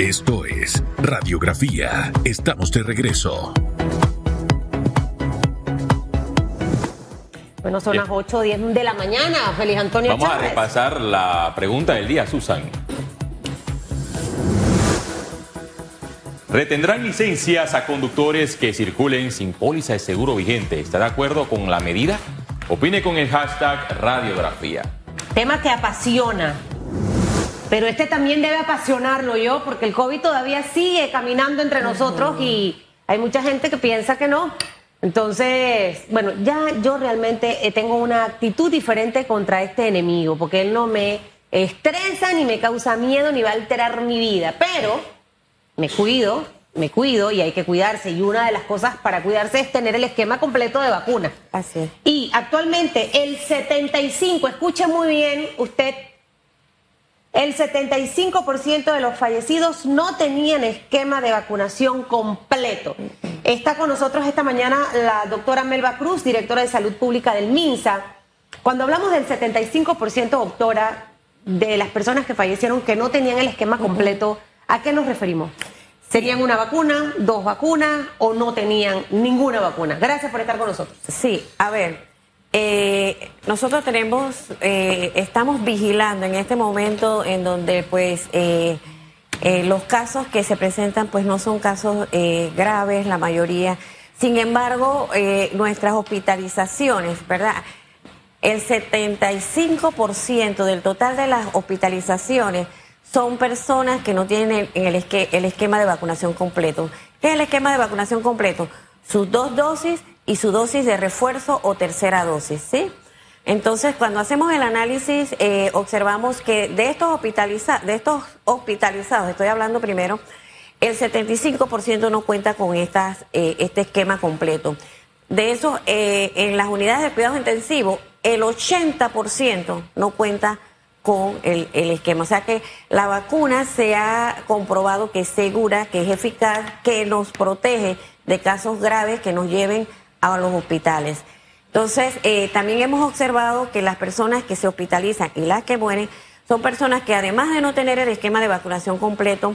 Esto es Radiografía. Estamos de regreso. Bueno, son las 8 o 10 de la mañana. Feliz Antonio Vamos Chávez. a repasar la pregunta del día, Susan. Retendrán licencias a conductores que circulen sin póliza de seguro vigente. ¿Está de acuerdo con la medida? Opine con el hashtag radiografía. Tema que apasiona. Pero este también debe apasionarlo yo, porque el COVID todavía sigue caminando entre nosotros y hay mucha gente que piensa que no. Entonces, bueno, ya yo realmente eh, tengo una actitud diferente contra este enemigo, porque él no me estresa, ni me causa miedo, ni va a alterar mi vida. Pero me cuido, me cuido y hay que cuidarse. Y una de las cosas para cuidarse es tener el esquema completo de vacuna. Así es. Y actualmente el 75, escuche muy bien usted, el 75% de los fallecidos no tenían esquema de vacunación completo. Está con nosotros esta mañana la doctora Melba Cruz, directora de Salud Pública del MINSA. Cuando hablamos del 75%, doctora, de las personas que fallecieron que no tenían el esquema completo, ¿a qué nos referimos? ¿Serían una vacuna, dos vacunas o no tenían ninguna vacuna? Gracias por estar con nosotros. Sí, a ver, eh, nosotros tenemos, eh, estamos vigilando en este momento en donde pues eh, eh, los casos que se presentan pues no son casos eh, graves, la mayoría. Sin embargo, eh, nuestras hospitalizaciones, ¿verdad? El 75% del total de las hospitalizaciones son personas que no tienen el, el esque- el esquema de vacunación completo. ¿Qué es el esquema de vacunación completo? Sus dos dosis y su dosis de refuerzo o tercera dosis, ¿sí? Entonces, cuando hacemos el análisis, eh, observamos que de estos, hospitaliza de estos hospitalizados, estoy hablando primero, el 75% no cuenta con estas, eh, este esquema completo. De esos, eh, en las unidades de cuidados intensivos, el 80% no cuenta con el, el esquema. O sea que la vacuna se ha comprobado que es segura, que es eficaz, que nos protege de casos graves que nos lleven a los hospitales. Entonces, eh, también hemos observado que las personas que se hospitalizan y las que mueren son personas que además de no tener el esquema de vacunación completo,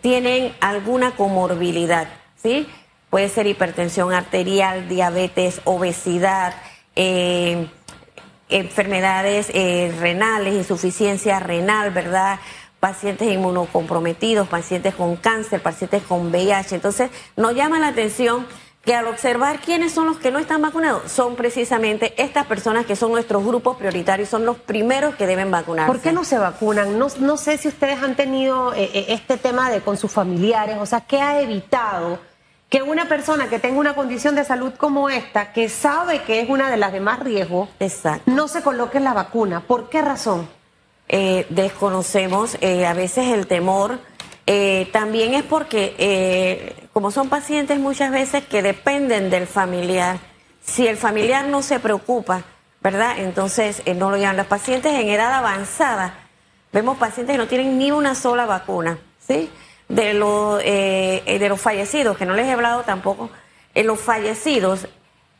tienen alguna comorbilidad, ¿sí? Puede ser hipertensión arterial, diabetes, obesidad, eh, enfermedades eh, renales, insuficiencia renal, ¿verdad? Pacientes inmunocomprometidos, pacientes con cáncer, pacientes con VIH. Entonces, nos llama la atención que al observar quiénes son los que no están vacunados, son precisamente estas personas que son nuestros grupos prioritarios, son los primeros que deben vacunarse. ¿Por qué no se vacunan? No, no sé si ustedes han tenido eh, eh, este tema de con sus familiares, o sea, ¿qué ha evitado que una persona que tenga una condición de salud como esta, que sabe que es una de las de más riesgo, Exacto. no se coloque la vacuna? ¿Por qué razón? eh, desconocemos eh, a veces el temor. También es porque, como son pacientes muchas veces que dependen del familiar, si el familiar no se preocupa, ¿verdad? Entonces eh, no lo llevan. Los pacientes en edad avanzada, vemos pacientes que no tienen ni una sola vacuna, ¿sí? De, los eh, eh, de los fallecidos, que no les he hablado tampoco, en los fallecidos,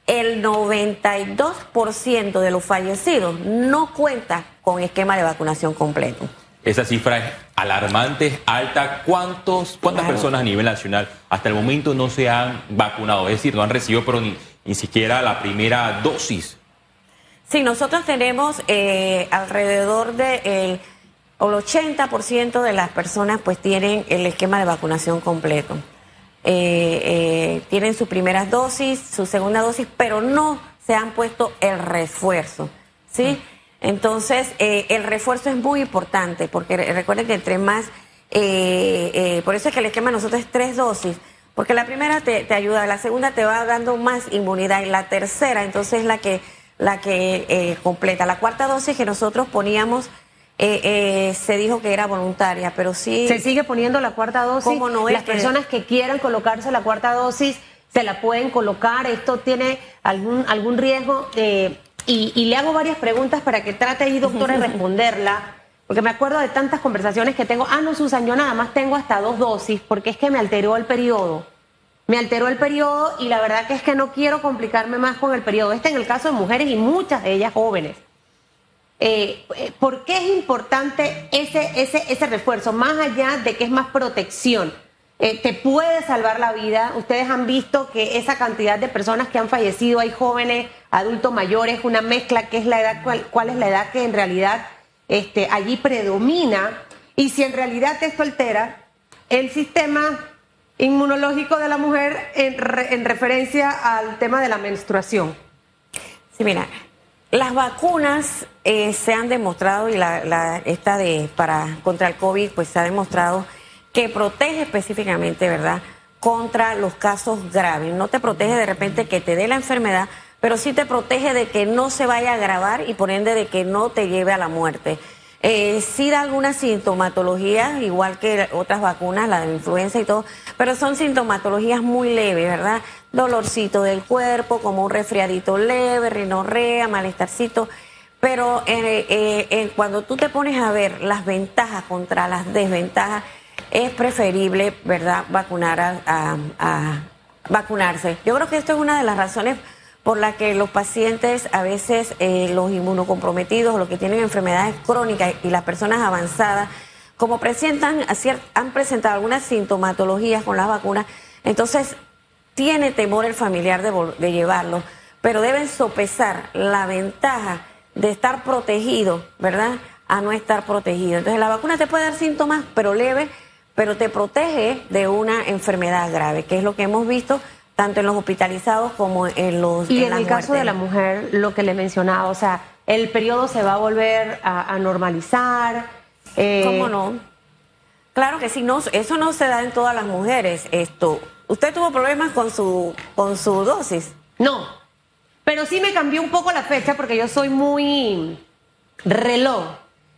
el 92% de los fallecidos no cuenta con esquema de vacunación completo. Esa cifra es alarmante, es alta. ¿Cuántos, ¿Cuántas Claro. personas a nivel nacional hasta el momento no se han vacunado? Es decir, no han recibido pero ni, ni siquiera la primera dosis. Sí, nosotros tenemos eh, alrededor del de el 80% de las personas pues tienen el esquema de vacunación completo. Eh, eh, tienen sus primeras dosis, su segunda dosis, pero no se han puesto el refuerzo, ¿sí? Entonces, eh, el refuerzo es muy importante, porque re- recuerden que entre más, eh, eh, por eso es que el esquema de nosotros es tres dosis, porque la primera te, te ayuda, la segunda te va dando más inmunidad, y la tercera entonces es la que, la que eh, completa. La cuarta dosis que nosotros poníamos, eh, eh, se dijo que era voluntaria, pero sí... Se sigue poniendo la cuarta dosis. ¿Cómo no es Las que- personas que quieran colocarse la cuarta dosis se la pueden colocar. Esto tiene algún, algún riesgo. eh, y, y le hago varias preguntas para que trate ahí, doctora, de responderla. Porque me acuerdo de tantas conversaciones que tengo. Ah, no, Susan, yo nada más tengo hasta dos dosis porque es que me alteró el periodo. Me alteró el periodo y la verdad que es que no quiero complicarme más con el periodo. Este en el caso de mujeres y muchas de ellas jóvenes. eh, eh, ¿por qué es importante ese, ese, ese refuerzo? Más allá de que es más protección, eh, te puede salvar la vida. Ustedes han visto que esa cantidad de personas que han fallecido, hay jóvenes, adultos mayores, una mezcla, que es la edad, cuál, cuál es la edad que en realidad este, allí predomina. Y si en realidad esto altera el sistema inmunológico de la mujer en, en referencia al tema de la menstruación. Sí, mira, las vacunas eh, se han demostrado y la, la, esta de para contra el COVID pues se ha demostrado que protege específicamente, ¿verdad? Contra los casos graves. No te protege de repente que te dé la enfermedad, pero sí te protege de que no se vaya a agravar y por ende de que no te lleve a la muerte. Eh, sí da algunas sintomatologías, igual que otras vacunas, la de la influenza y todo, pero son sintomatologías muy leves, ¿verdad? Dolorcito del cuerpo, como un resfriadito leve, rinorrea, malestarcito. Pero eh, eh, eh, cuando tú te pones a ver las ventajas contra las desventajas, es preferible, ¿verdad?, vacunar a, vacunarse. Yo creo que esto es una de las razones por la que los pacientes, a veces eh, los inmunocomprometidos, los que tienen enfermedades crónicas y las personas avanzadas, como presentan, han presentado algunas sintomatologías con las vacunas, entonces tiene temor el familiar de, de llevarlo, pero deben sopesar la ventaja de estar protegido, ¿verdad? A no estar protegido. Entonces la vacuna te puede dar síntomas, pero leve, pero te protege de una enfermedad grave, que es lo que hemos visto tanto en los hospitalizados como en los... Y en, en el caso de la mujer, lo que le mencionaba, o sea, el periodo se va a volver a, a normalizar. Eh... ¿Cómo no? Claro que sí, no, eso no se da en todas las mujeres. Esto, ¿Usted tuvo problemas con su, con su dosis? No, pero sí me cambió un poco la fecha porque yo soy muy reloj.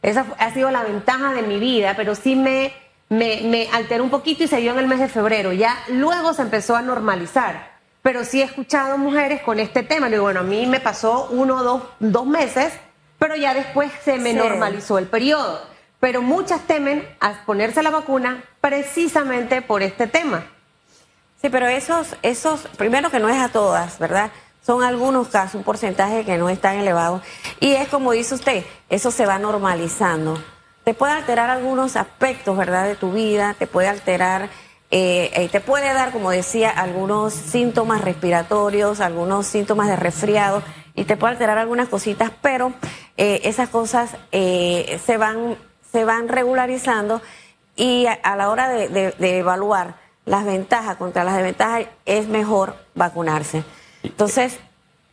Esa ha sido la ventaja de mi vida, pero sí me me, me alteró un poquito y se dio en el mes de febrero. Ya luego se empezó a normalizar. Pero sí he escuchado mujeres con este tema. Y bueno, a mí me pasó uno o dos, dos meses, pero ya después se me sí. normalizó el periodo. Pero muchas temen a ponerse la vacuna precisamente por este tema. Sí, pero esos, esos, primero que no es a todas, ¿verdad? Son algunos casos, un porcentaje que no es tan elevado. Y es como dice usted, eso se va normalizando te puede alterar algunos aspectos, ¿verdad?, de tu vida, te puede alterar, eh, eh, te puede dar, como decía, algunos síntomas respiratorios, algunos síntomas de resfriado y te puede alterar algunas cositas, pero eh, esas cosas eh, se, van, se van regularizando y a, a la hora de, de, de, evaluar las ventajas contra las desventajas es mejor vacunarse. Entonces...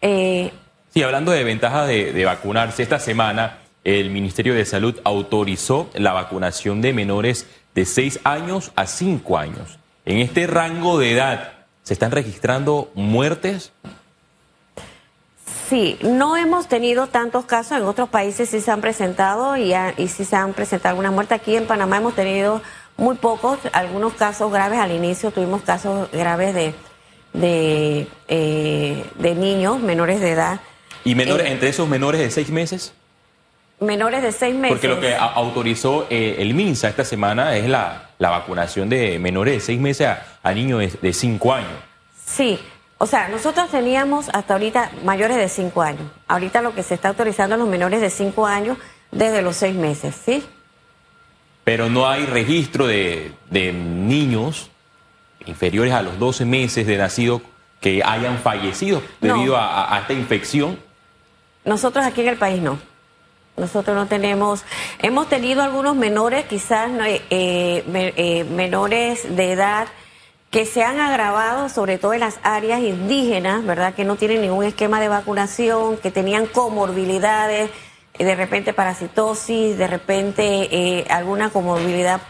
sí, hablando de ventajas de, de vacunarse, esta semana el Ministerio de Salud autorizó la vacunación de menores de 6 años a 5 años. En este rango de edad, ¿se están registrando muertes? Sí, no hemos tenido tantos casos, en otros países sí se han presentado y, a, y sí se han presentado algunas muertes. Aquí en Panamá hemos tenido muy pocos, algunos casos graves al inicio, tuvimos casos graves de, de, eh, de niños menores de edad. ¿Y menores, eh, entre esos menores de 6 meses? Menores de seis meses. Porque lo que autorizó eh, el MINSA esta semana es la, la, vacunación de menores de seis meses a, a niños de, de, cinco años. Sí, o sea, nosotros teníamos hasta ahorita mayores de cinco años. Ahorita lo que se está autorizando a los menores de cinco años desde los seis meses, ¿sí? Pero no hay registro de, de niños inferiores a los 12 meses de nacido que hayan fallecido debido no. a, a esta infección. Nosotros aquí en el país no. Nosotros no tenemos, hemos tenido algunos menores, quizás eh, eh, menores de edad que se han agravado, sobre todo en las áreas indígenas, ¿verdad? Que no tienen ningún esquema de vacunación, que tenían comorbilidades, de repente parasitosis, de repente eh, alguna comorbilidad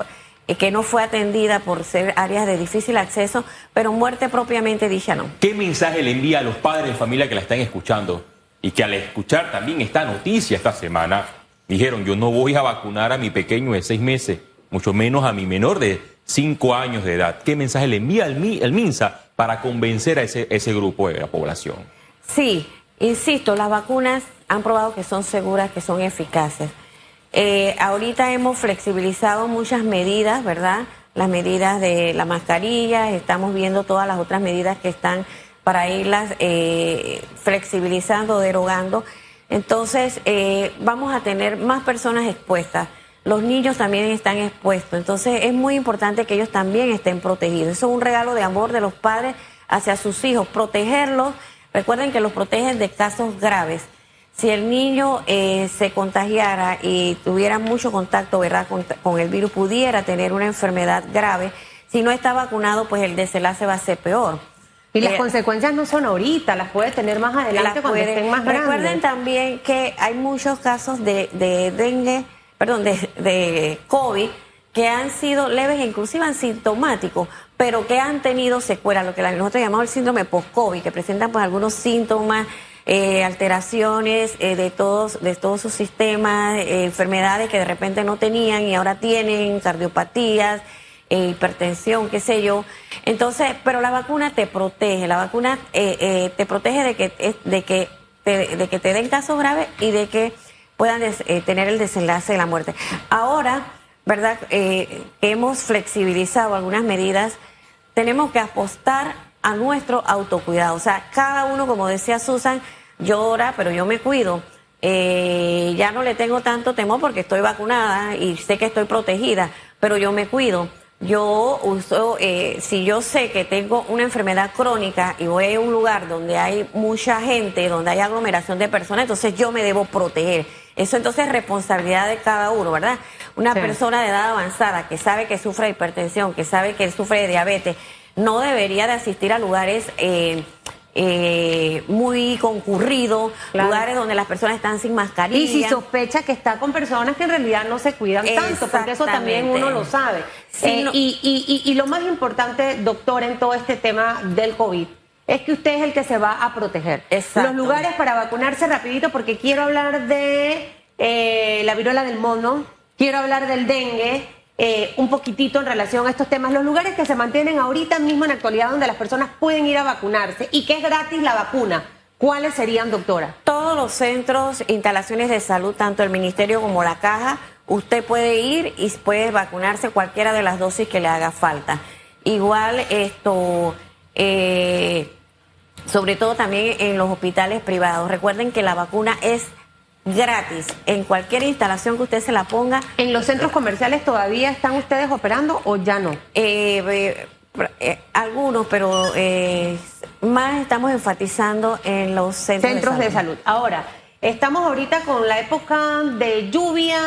que no fue atendida por ser áreas de difícil acceso, pero muerte propiamente dicha no. ¿Qué mensaje le envía a los padres de familia que la están escuchando? Y que al escuchar también esta noticia esta semana, dijeron, yo no voy a vacunar a mi pequeño de seis meses, mucho menos a mi menor de cinco años de edad. ¿Qué mensaje le envía el, el MINSA para convencer a ese, grupo de la población? Sí, insisto, las vacunas han probado que son seguras, que son eficaces. Eh, ahorita hemos flexibilizado muchas medidas, ¿verdad? Las medidas de la mascarilla, estamos viendo todas las otras medidas que están para irlas eh, flexibilizando, derogando. Entonces, eh, vamos a tener más personas expuestas. Los niños también están expuestos. Entonces, es muy importante que ellos también estén protegidos. Eso es un regalo de amor de los padres hacia sus hijos. Protegerlos. Recuerden que los protegen de casos graves. Si el niño eh, se contagiara y tuviera mucho contacto ¿verdad? Con, con el virus, pudiera tener una enfermedad grave. Si no está vacunado, pues el desenlace va a ser peor. Y las Eh, consecuencias no son ahorita, las puede tener más adelante cuando puede- estén más grandes. Recuerden también que hay muchos casos de, de dengue, perdón, de, de COVID que han sido leves e inclusive asintomáticos, pero que han tenido secuelas, lo que nosotros llamamos el síndrome post-COVID, que presentan pues algunos síntomas, eh, alteraciones eh, de todos de todos sus sistemas, eh, enfermedades que de repente no tenían y ahora tienen, cardiopatías, eh, hipertensión, qué sé yo. Entonces, pero la vacuna te protege, la vacuna eh, eh, te protege de que, eh, de, que te, de que te den casos graves y de que puedan eh, tener el desenlace de la muerte. Ahora, ¿verdad? Eh, hemos flexibilizado algunas medidas, tenemos que apostar a nuestro autocuidado. O sea, cada uno, como decía Susan, llora, pero yo me cuido. Eh, ya no le tengo tanto temor porque estoy vacunada y sé que estoy protegida, pero yo me cuido. Yo uso, eh, si yo sé que tengo una enfermedad crónica y voy a un lugar donde hay mucha gente, donde hay aglomeración de personas, entonces yo me debo proteger. Eso entonces es responsabilidad de cada uno, ¿verdad? Una Sí. persona de edad avanzada que sabe que sufre de hipertensión, que sabe que sufre de diabetes, no debería de asistir a lugares eh, eh, muy concurridos, Claro. lugares donde las personas están sin mascarilla. Y si sospecha que está con personas que en realidad no se cuidan tanto, porque eso también uno lo sabe. Sí, Eh, no- y, y- y- y lo más importante, doctor, en todo este tema del COVID, es que usted es el que se va a proteger. Exacto. Los lugares para vacunarse rapidito, porque quiero hablar de eh, la viruela del mono, quiero hablar del dengue, eh, un poquitito en relación a estos temas. Los lugares que se mantienen ahorita mismo en la actualidad donde las personas pueden ir a vacunarse y que es gratis la vacuna. ¿Cuáles serían, doctora? Todos los centros, instalaciones de salud, tanto el ministerio como la caja, usted puede ir y puede vacunarse cualquiera de las dosis que le haga falta. Igual esto, eh, sobre todo también en los hospitales privados. Recuerden que la vacuna es gratis en cualquier instalación que usted se la ponga. ¿En los centros comerciales todavía están ustedes operando o ya no? Eh, eh, algunos, pero eh, más estamos enfatizando en los centros, Centros de salud. Ahora, estamos ahorita con la época de lluvia,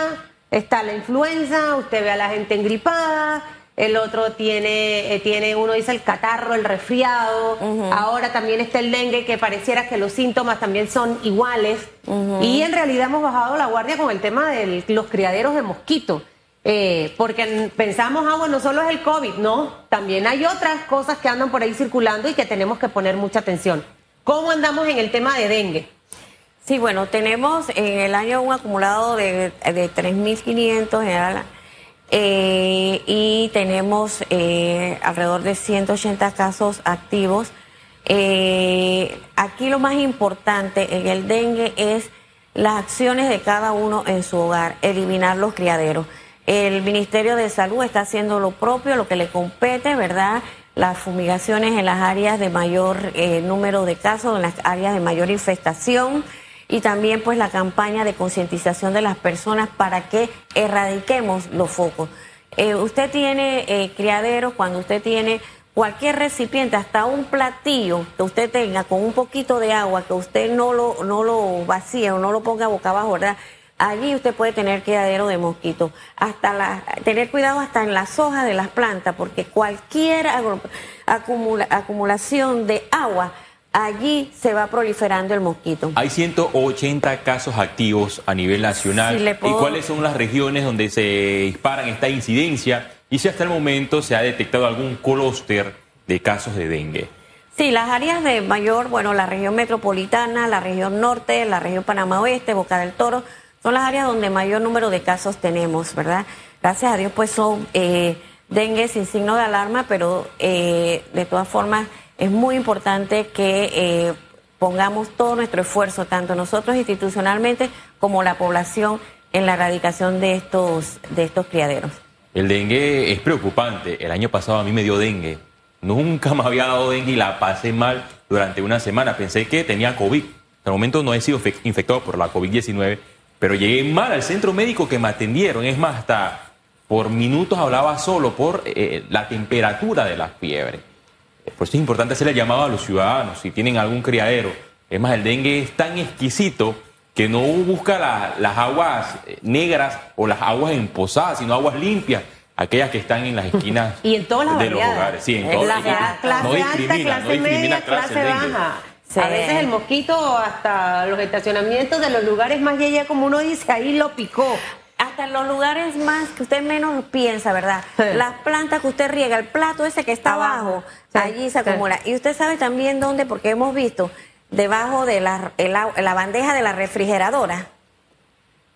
está la influenza, usted ve a la gente engripada, el otro tiene, eh, tiene uno dice el catarro, el resfriado, ahora también está el dengue, que pareciera que los síntomas también son iguales. Y en realidad hemos bajado la guardia con el tema de los criaderos de mosquitos. Eh, porque pensamos, ah, bueno, solo es el COVID. No, también hay otras cosas que andan por ahí circulando y que tenemos que poner mucha atención. ¿Cómo andamos en el tema de dengue? Sí, bueno, tenemos en el año un acumulado de, de 3.500 general, eh, y tenemos eh, alrededor de 180 casos activos. Eh, aquí lo más importante en el dengue es las acciones de cada uno en su hogar, eliminar los criaderos. El Ministerio de Salud está haciendo lo propio, lo que le compete, ¿verdad? Las fumigaciones en las áreas de mayor eh, número de casos, en las áreas de mayor infestación y también pues la campaña de concientización de las personas para que erradiquemos los focos. Eh, usted tiene eh, criaderos, cuando usted tiene cualquier recipiente, hasta un platillo que usted tenga con un poquito de agua, que usted no lo, no lo vacíe o no lo ponga boca abajo, ¿verdad? Allí usted puede tener criadero de mosquitos. Hasta la, tener cuidado hasta en las hojas de las plantas, porque cualquier acumulación de agua, allí se va proliferando el mosquito. Hay 180 casos activos a nivel nacional. Puedo- ¿Y cuáles son las regiones donde se disparan esta incidencia? Y si hasta el momento se ha detectado algún clúster de casos de dengue. Sí, las áreas de mayor, bueno, la región metropolitana, la región norte, la región Panamá Oeste, Boca del Toro, son las áreas donde mayor número de casos tenemos, ¿verdad? Gracias a Dios, pues son eh, dengue sin signo de alarma, pero eh, de todas formas es muy importante que eh, pongamos todo nuestro esfuerzo, tanto nosotros institucionalmente como la población, en la erradicación de estos, de estos criaderos. El dengue es preocupante. El año pasado a mí me dio dengue. Nunca me había dado dengue y la pasé mal durante una semana. Pensé que tenía COVID. Hasta el momento no he sido fe- infectado por la COVID-19, pero llegué mal al centro médico que me atendieron. Es más, hasta por minutos hablaba solo por eh, la temperatura de la fiebre. Por eso es importante hacerle llamado a los ciudadanos si tienen algún criadero. Es más, el dengue es tan exquisito que no busca la- las aguas eh, negras o las aguas emposadas, sino aguas limpias, aquellas que están en las esquinas Y en todas las de los hogares. Sí, en En todas- la y- clase no alta, discrimina, clase no discrimina media, clase baja. Sí. A veces el mosquito hasta los estacionamientos de los lugares más yeye, como uno dice, ahí lo picó. Hasta en los lugares más que usted menos piensa, ¿verdad? Sí. Las plantas que usted riega, el plato ese que está Abajo. abajo, Sí, allí se sí. acumula. Y usted sabe también dónde, porque hemos visto debajo de la, el au- la bandeja de la refrigeradora,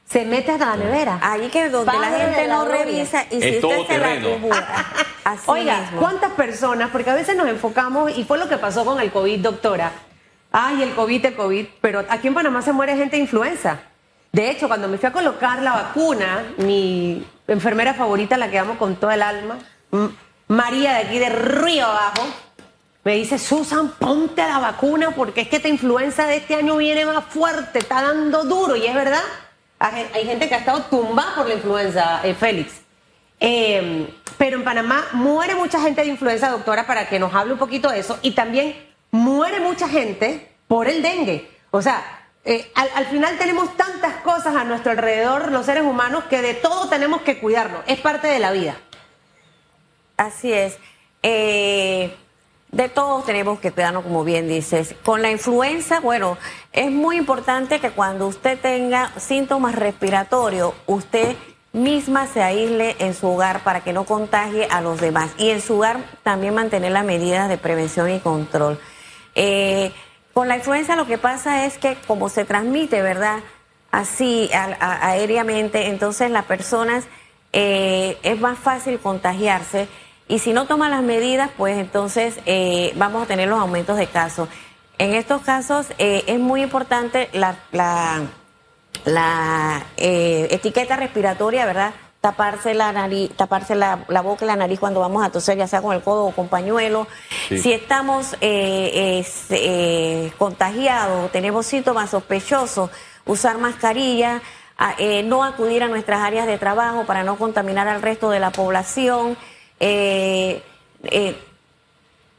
Se mete hasta la nevera. allí que donde la gente la no gloria. revisa y Es si usted se la acumula. Así Oiga, mismo. ¿cuántas personas? Porque a veces nos enfocamos, y fue lo que pasó con el COVID, doctora. Ay, el COVID, el COVID, pero aquí en Panamá se muere gente de influenza. De hecho, cuando me fui a colocar la vacuna, mi enfermera favorita, la que amo con todo el alma, María de aquí de Río Abajo, me dice, Susan, ponte la vacuna porque es que esta influenza de este año viene más fuerte, está dando duro. Y es verdad, hay gente que ha estado tumbada por la influenza, eh, Félix. Eh, pero en Panamá muere mucha gente de influenza, doctora, para que nos hable un poquito de eso. Y también muere mucha gente por el dengue. O sea, eh, al, al final tenemos tantas cosas a nuestro alrededor, los seres humanos, que de todo tenemos que cuidarnos. Es parte de la vida. Así es. Eh, de todos tenemos que cuidarnos, como bien dices. Con la influenza, bueno, es muy importante que cuando usted tenga síntomas respiratorios, usted misma se aísle en su hogar para que no contagie a los demás. Y en su hogar también mantener las medidas de prevención y control. Eh, con la influenza lo que pasa es que como se transmite, ¿verdad? Así, aéreamente, entonces las personas eh, es más fácil contagiarse y si no toman las medidas, pues entonces eh, vamos a tener los aumentos de casos. En estos casos eh, es muy importante la, la, la, eh, etiqueta respiratoria, ¿verdad? Taparse la nariz, taparse la, la boca y la nariz cuando vamos a toser, ya sea con el codo o con pañuelo. Sí. Si estamos eh, es, eh, contagiados, tenemos síntomas sospechosos, usar mascarilla, eh, no acudir a nuestras áreas de trabajo para no contaminar al resto de la población. eh, eh,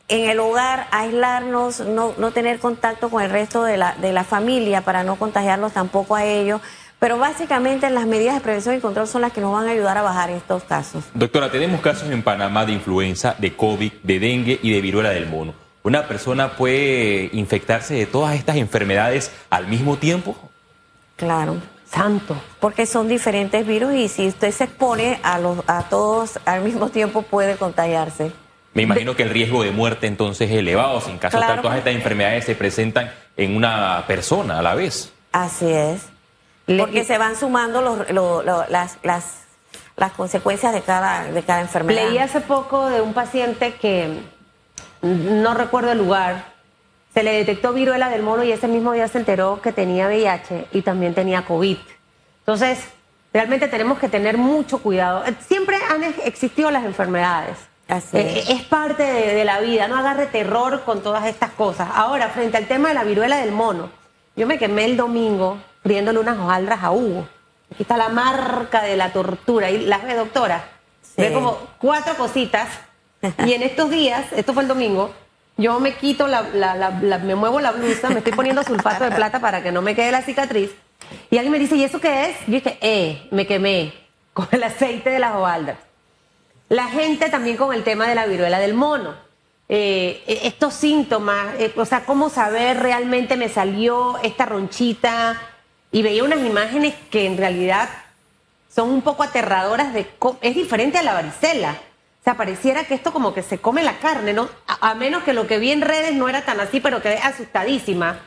en el hogar, aislarnos, no, no tener contacto con el resto de la, de la familia para no contagiarlos tampoco a ellos. Pero básicamente las medidas de prevención y control son las que nos van a ayudar a bajar estos casos. Doctora, tenemos casos en Panamá de influenza, de COVID, de dengue y de viruela del mono. ¿Una persona puede infectarse de todas estas enfermedades al mismo tiempo? Claro. Santo. Porque son diferentes virus y si usted se expone a, los, a todos al mismo tiempo puede contagiarse. Me imagino que el riesgo de muerte entonces es elevado, si en caso Claro. tal todas estas enfermedades se presentan en una persona a la vez. Así es. Le- Porque se van sumando los- lo- lo- las, las, las consecuencias de cada, de cada enfermedad. Leí hace poco de un paciente que no recuerdo el lugar, se le detectó viruela del mono y ese mismo día se enteró que tenía VIH y también tenía COVID. Entonces, realmente tenemos que tener mucho cuidado. Siempre han ex- existido las enfermedades. Así es. es parte de, de la vida, no agarre terror con todas estas cosas. Ahora, frente al tema de la viruela del mono, yo me quemé el domingo friéndole unas hojaldras a Hugo. Aquí está la marca de la tortura. ¿Y las ve, doctora? Sí. Ve como cuatro cositas. Y en estos días, esto fue el domingo, yo me quito la, la- la- la- me muevo la blusa, me estoy poniendo sulfato de plata para que no me quede la cicatriz. Y alguien me dice, ¿y eso qué es? Yo dije, eh, me quemé con el aceite de las hojaldras. La gente también con el tema de la viruela del mono. Eh, eh, estos síntomas, eh, o sea, cómo saber realmente me salió esta ronchita. Y veía unas imágenes que en realidad son un poco aterradoras de es diferente a la varicela. O sea, pareciera que esto como que se come la carne, ¿no? A, a menos que lo que vi en redes no era tan así, pero quedé asustadísima.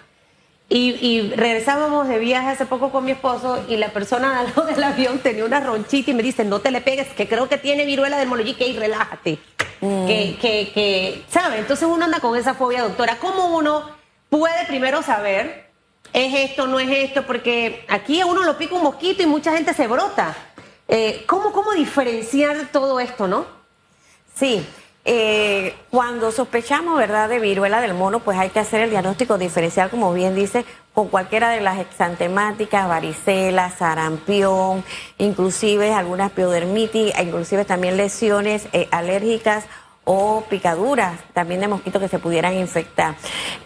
Y, y regresábamos de viaje hace poco con mi esposo y la persona al lado del avión tenía una ronchita y me dice, no te le pegues, que creo que tiene viruela del mono. Y que relájate. Que, que, que, ¿sabe? Entonces uno anda con esa fobia, doctora. ¿Cómo uno puede primero saber, es esto, no es esto? Porque aquí a uno lo pica un mosquito y mucha gente se brota. Eh, ¿cómo, ¿Cómo diferenciar todo esto, no? Sí, eh, cuando sospechamos, ¿verdad?, de viruela del mono, pues hay que hacer el diagnóstico diferencial, como bien dice, con cualquiera de las exantemáticas, varicela, sarampión, inclusive algunas piodermitis, e inclusive también lesiones eh, alérgicas o picaduras también de mosquitos que se pudieran infectar.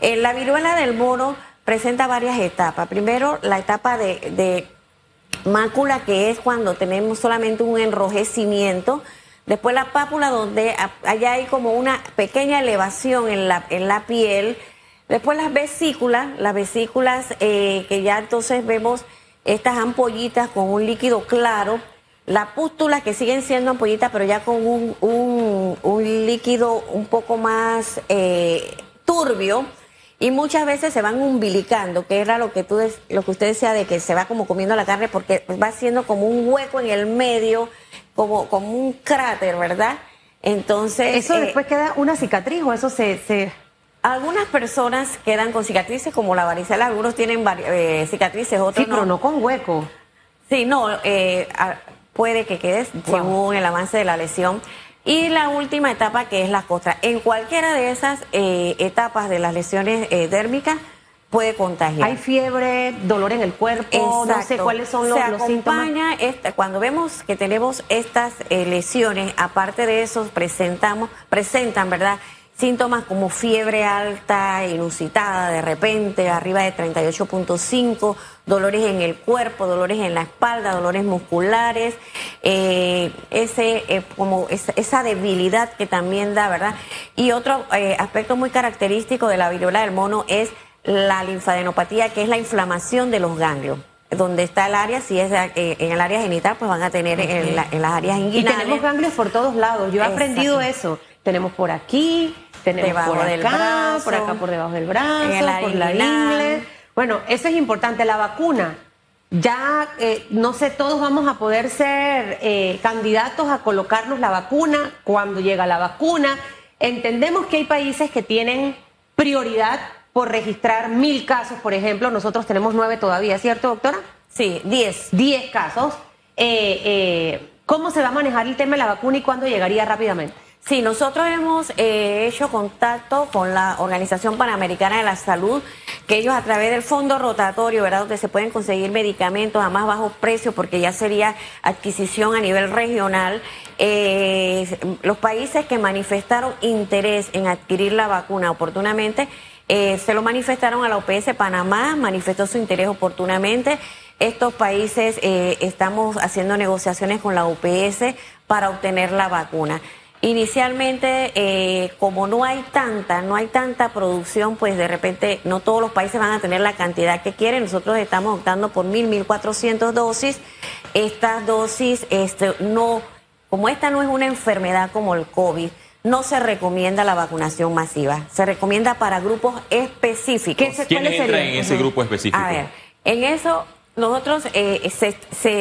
Eh, la viruela del mono presenta varias etapas. Primero, la etapa de, mácula, que es cuando tenemos solamente un enrojecimiento Después la pápula, donde allá hay como una pequeña elevación en la, en la piel. Después las vesículas, las vesículas eh, que ya entonces vemos estas ampollitas con un líquido claro. La pústula que siguen siendo ampollitas, pero ya con un, un, líquido un poco más eh, turbio. Y muchas veces se van umbilicando, que era lo que tú lo que usted decía de que se va como comiendo la carne porque va haciendo como un hueco en el medio como, como un cráter, ¿verdad? Entonces... ¿Eso eh, después queda una cicatriz o eso se, se... Algunas personas quedan con cicatrices como la varicela, algunos tienen eh, cicatrices, otros sí, pero no con hueco. Sí, no, eh, puede que quedes según el avance de la lesión. Y la última etapa que es la costra. En cualquiera de esas etapas de las lesiones dérmicas puede contagiar. Hay fiebre, dolor en el cuerpo, no sé cuáles son los, Se síntomas. Esta, cuando vemos que tenemos estas eh, lesiones, aparte de eso, presentamos, presentan, ¿verdad? Síntomas como fiebre alta, inusitada, de repente, arriba de 38.5, dolores en el cuerpo, dolores en la espalda, dolores musculares, eh, ese, eh, como esa, debilidad que también da, ¿verdad? Y otro aspecto muy característico de la viruela del mono es la linfadenopatía, que es la inflamación de los ganglios. Donde está el área, si es eh, en el área genital, pues van a tener en, las áreas inguinales. Y tenemos ganglios por todos lados. Yo he aprendido eso. Tenemos por aquí, tenemos por acá, por acá por debajo del brazo, por la ingle. Bueno, eso es importante. La vacuna, ya eh, no sé, todos vamos a poder ser eh, candidatos a colocarnos la vacuna cuando llega la vacuna. Entendemos que hay países que tienen prioridad por registrar mil casos, por ejemplo. Nosotros tenemos nueve todavía, ¿cierto, doctora? Sí, diez. Diez casos. Eh, eh, ¿Cómo se va a manejar el tema de la vacuna y cuándo llegaría rápidamente? Sí, nosotros hemos eh, hecho contacto con la Organización Panamericana de la Salud, que ellos a través del fondo rotatorio, ¿verdad?, donde se pueden conseguir medicamentos a más bajo precio, porque ya sería adquisición a nivel regional. los países que manifestaron interés en adquirir la vacuna oportunamente eh, se lo manifestaron a la OPS Panamá, manifestó su interés oportunamente. Estos países eh, estamos haciendo negociaciones con la OPS para obtener la vacuna. Inicialmente, eh, como no hay tanta, no hay tanta producción, pues de repente no todos los países van a tener la cantidad que quieren. Nosotros estamos optando por mil, mil cuatrocientos dosis. Estas dosis, este, no, como esta no es una enfermedad como el COVID, no se recomienda la vacunación masiva. Se recomienda para grupos específicos. ¿Quiénes entran en ese grupo específico? A ver, en eso nosotros eh, se,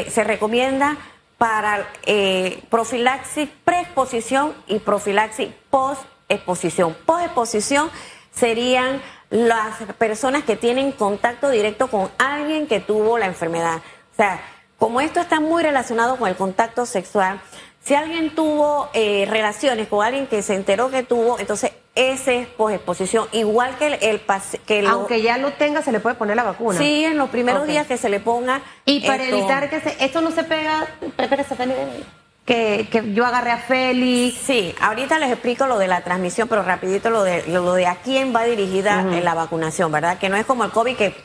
se, recomienda para eh, profilaxis preexposición y profilaxis postexposición. Postexposición serían las personas que tienen contacto directo con alguien que tuvo la enfermedad. O sea, como esto está muy relacionado con el contacto sexual, si alguien tuvo eh, relaciones con alguien que se enteró que tuvo, entonces ese es exposición, igual que el, el que aunque ya lo tenga se le puede poner la vacuna. Sí, en los primeros días que se le ponga. Y para evitar que se, esto no se pega, que, que yo agarré a Félix. Sí, ahorita les explico lo de la transmisión, pero rapidito lo de lo de a quién va dirigida la vacunación, ¿verdad? Que no es como el COVID que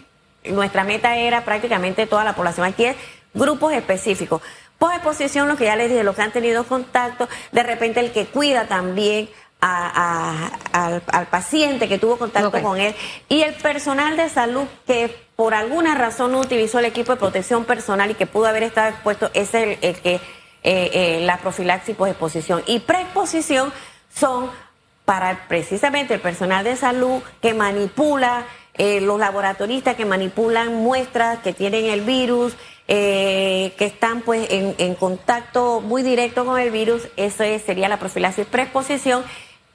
nuestra meta era prácticamente toda la población. Aquí es grupos específicos. Posexposición, lo que ya les dije, los que han tenido contacto, de repente el que cuida también al, paciente que tuvo contacto con él y el personal de salud que por alguna razón no utilizó el equipo de protección personal y que pudo haber estado expuesto, es el, que eh, eh, la profilaxis posexposición. Y preexposición son para precisamente el personal de salud que manipula, eh, los laboratoristas que manipulan muestras que tienen el virus, eh, que están pues en, contacto muy directo con el virus, eso sería la profilaxis preexposición,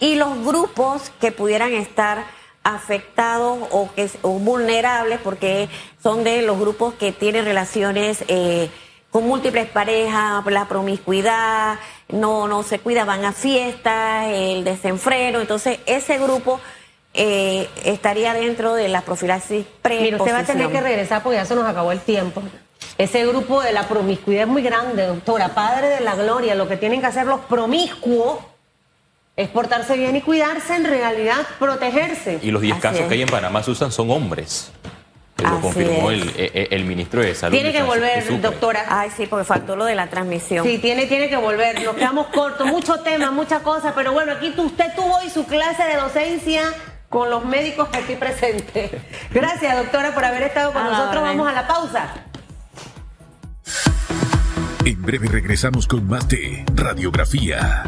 y los grupos que pudieran estar afectados o que vulnerables porque son de los grupos que tienen relaciones eh, con múltiples parejas, la promiscuidad, no, no se cuida, van a fiestas, el desenfreno, entonces ese grupo eh, estaría dentro de la profilaxis pre Mira, usted va a tener que regresar porque ya se nos acabó el tiempo. Ese grupo de la promiscuidad es muy grande, doctora. Padre de la gloria, lo que tienen que hacer los promiscuos es portarse bien y cuidarse, en realidad protegerse. Y los 10 Así casos es. que hay en Panamá se usan son hombres. Lo Así confirmó el, el- el ministro de Salud. Tiene que volver, doctora. Ay, sí, porque faltó lo de la transmisión. Sí, tiene, tiene que volver. Nos quedamos cortos, muchos temas, muchas cosas, pero bueno, aquí usted tuvo hoy su clase de docencia con los médicos aquí presentes. Gracias, doctora, por haber estado con A la nosotros. Vamos a la pausa. En breve regresamos con más de Radiografía.